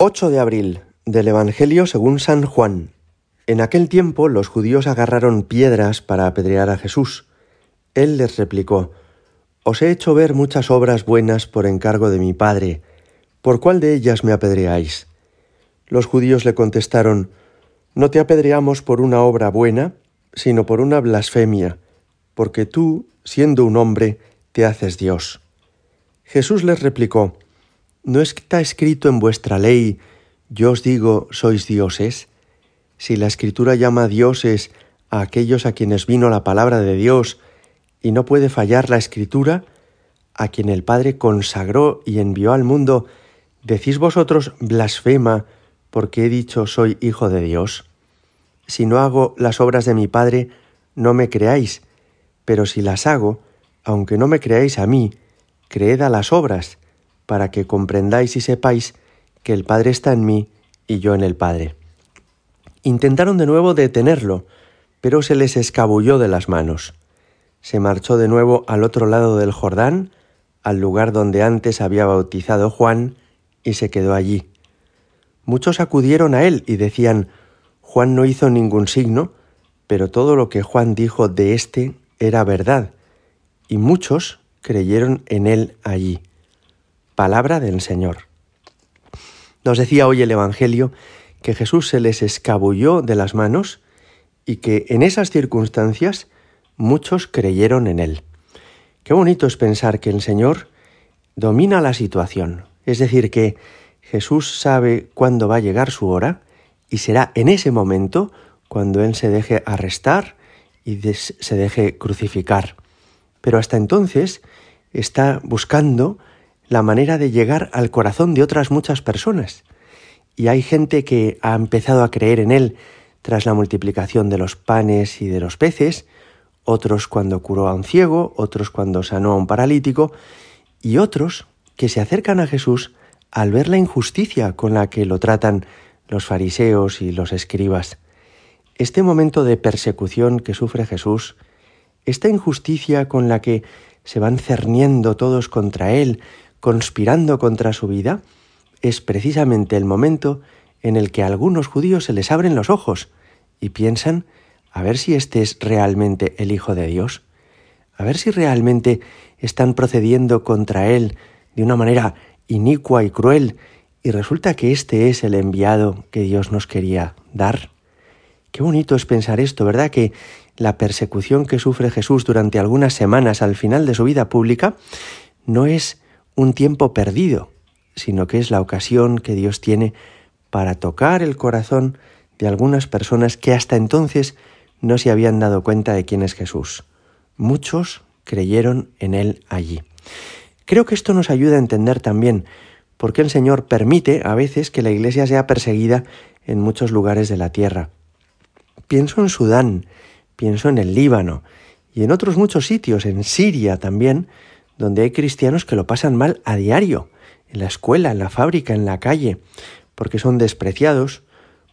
8 de abril del Evangelio según San Juan. En aquel tiempo los judíos agarraron piedras para apedrear a Jesús. Él les replicó, Os he hecho ver muchas obras buenas por encargo de mi Padre. ¿Por cuál de ellas me apedreáis? Los judíos le contestaron, No te apedreamos por una obra buena, sino por una blasfemia, porque tú, siendo un hombre, te haces Dios. Jesús les replicó, ¿No está escrito en vuestra ley, yo os digo, sois dioses? Si la escritura llama dioses a aquellos a quienes vino la palabra de Dios, y no puede fallar la escritura, a quien el Padre consagró y envió al mundo, ¿decís vosotros blasfema porque he dicho soy hijo de Dios? Si no hago las obras de mi Padre, no me creáis, pero si las hago, aunque no me creáis a mí, creed a las obras, para que comprendáis y sepáis que el Padre está en mí y yo en el Padre. Intentaron de nuevo detenerlo, pero se les escabulló de las manos. Se marchó de nuevo al otro lado del Jordán, al lugar donde antes había bautizado Juan, y se quedó allí. Muchos acudieron a él y decían, Juan no hizo ningún signo, pero todo lo que Juan dijo de éste era verdad, y muchos creyeron en él allí. Palabra del Señor. Nos decía hoy el Evangelio que Jesús se les escabulló de las manos y que en esas circunstancias muchos creyeron en él. Qué bonito es pensar que el Señor domina la situación, es decir, que Jesús sabe cuándo va a llegar su hora y será en ese momento cuando Él se deje arrestar y se deje crucificar. Pero hasta entonces está buscando la manera de llegar al corazón de otras muchas personas. Y hay gente que ha empezado a creer en Él tras la multiplicación de los panes y de los peces, otros cuando curó a un ciego, otros cuando sanó a un paralítico, y otros que se acercan a Jesús al ver la injusticia con la que lo tratan los fariseos y los escribas. Este momento de persecución que sufre Jesús, esta injusticia con la que se van cerniendo todos contra Él, conspirando contra su vida, es precisamente el momento en el que a algunos judíos se les abren los ojos y piensan a ver si este es realmente el Hijo de Dios, a ver si realmente están procediendo contra Él de una manera inicua y cruel, y resulta que este es el enviado que Dios nos quería dar. Qué bonito es pensar esto, ¿verdad? Que la persecución que sufre Jesús durante algunas semanas al final de su vida pública no es un tiempo perdido, sino que es la ocasión que Dios tiene para tocar el corazón de algunas personas que hasta entonces no se habían dado cuenta de quién es Jesús. Muchos creyeron en Él allí. Creo que esto nos ayuda a entender también por qué el Señor permite a veces que la Iglesia sea perseguida en muchos lugares de la tierra. Pienso en Sudán, pienso en el Líbano y en otros muchos sitios, en Siria también, donde hay cristianos que lo pasan mal a diario, en la escuela, en la fábrica, en la calle, porque son despreciados,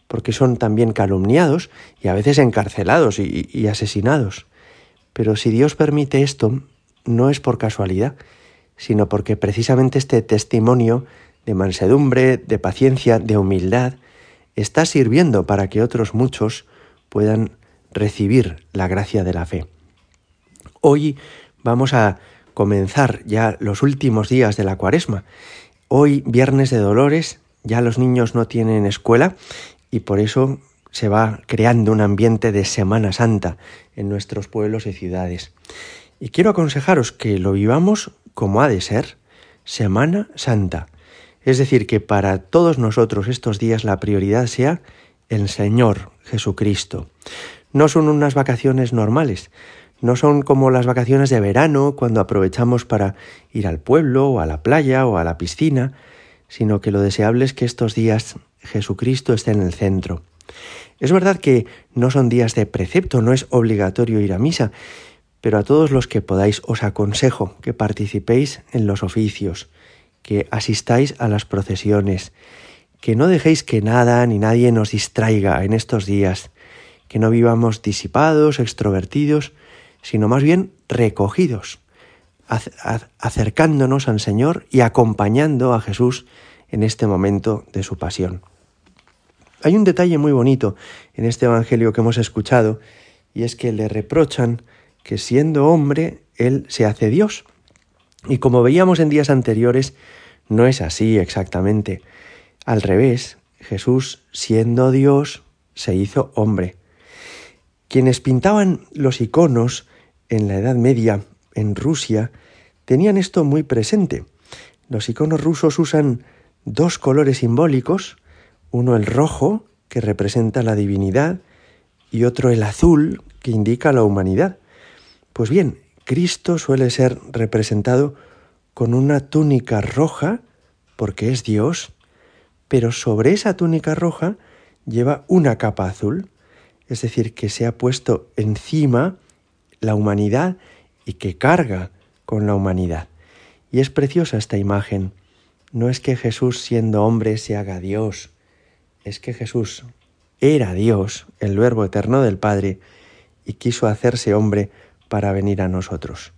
porque son también calumniados y a veces encarcelados y, asesinados. Pero si Dios permite esto, no es por casualidad, sino porque precisamente este testimonio de mansedumbre, de paciencia, de humildad, está sirviendo para que otros muchos puedan recibir la gracia de la fe. Hoy vamos a comenzar ya los últimos días de la cuaresma. Hoy, viernes de dolores, ya los niños no tienen escuela y por eso se va creando un ambiente de Semana Santa en nuestros pueblos y ciudades. Y quiero aconsejaros que lo vivamos como ha de ser, Semana Santa. Es decir, que para todos nosotros estos días la prioridad sea el Señor Jesucristo. No son unas vacaciones normales, no son como las vacaciones de verano, cuando aprovechamos para ir al pueblo o a la playa o a la piscina, sino que lo deseable es que estos días Jesucristo esté en el centro. Es verdad que no son días de precepto, no es obligatorio ir a misa, pero a todos los que podáis os aconsejo que participéis en los oficios, que asistáis a las procesiones, que no dejéis que nada ni nadie nos distraiga en estos días, que no vivamos disipados, extrovertidos, sino más bien recogidos, acercándonos al Señor y acompañando a Jesús en este momento de su pasión. Hay un detalle muy bonito en este Evangelio que hemos escuchado, y es que le reprochan que siendo hombre, él se hace Dios. Y como veíamos en días anteriores, no es así exactamente. Al revés, Jesús, siendo Dios, se hizo hombre. Quienes pintaban los iconos en la Edad Media en Rusia tenían esto muy presente. Los iconos rusos usan dos colores simbólicos, uno el rojo, que representa la divinidad, y otro el azul, que indica la humanidad. Pues bien, Cristo suele ser representado con una túnica roja, porque es Dios, pero sobre esa túnica roja lleva una capa azul, es decir, que se ha puesto encima la humanidad y que carga con la humanidad. Y es preciosa esta imagen. No es que Jesús siendo hombre se haga Dios, es que Jesús era Dios, el Verbo eterno del Padre, y quiso hacerse hombre para venir a nosotros.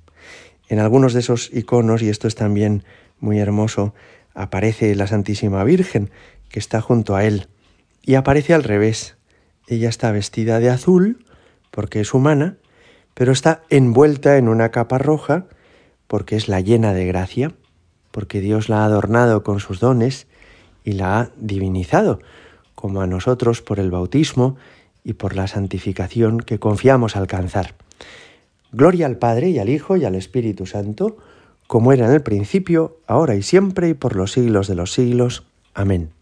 En algunos de esos iconos, y esto es también muy hermoso, aparece la Santísima Virgen, que está junto a él, y aparece al revés. Ella está vestida de azul, porque es humana, pero está envuelta en una capa roja, porque es la llena de gracia, porque Dios la ha adornado con sus dones y la ha divinizado, como a nosotros por el bautismo y por la santificación que confiamos alcanzar. Gloria al Padre y al Hijo y al Espíritu Santo, como era en el principio, ahora y siempre y por los siglos de los siglos. Amén.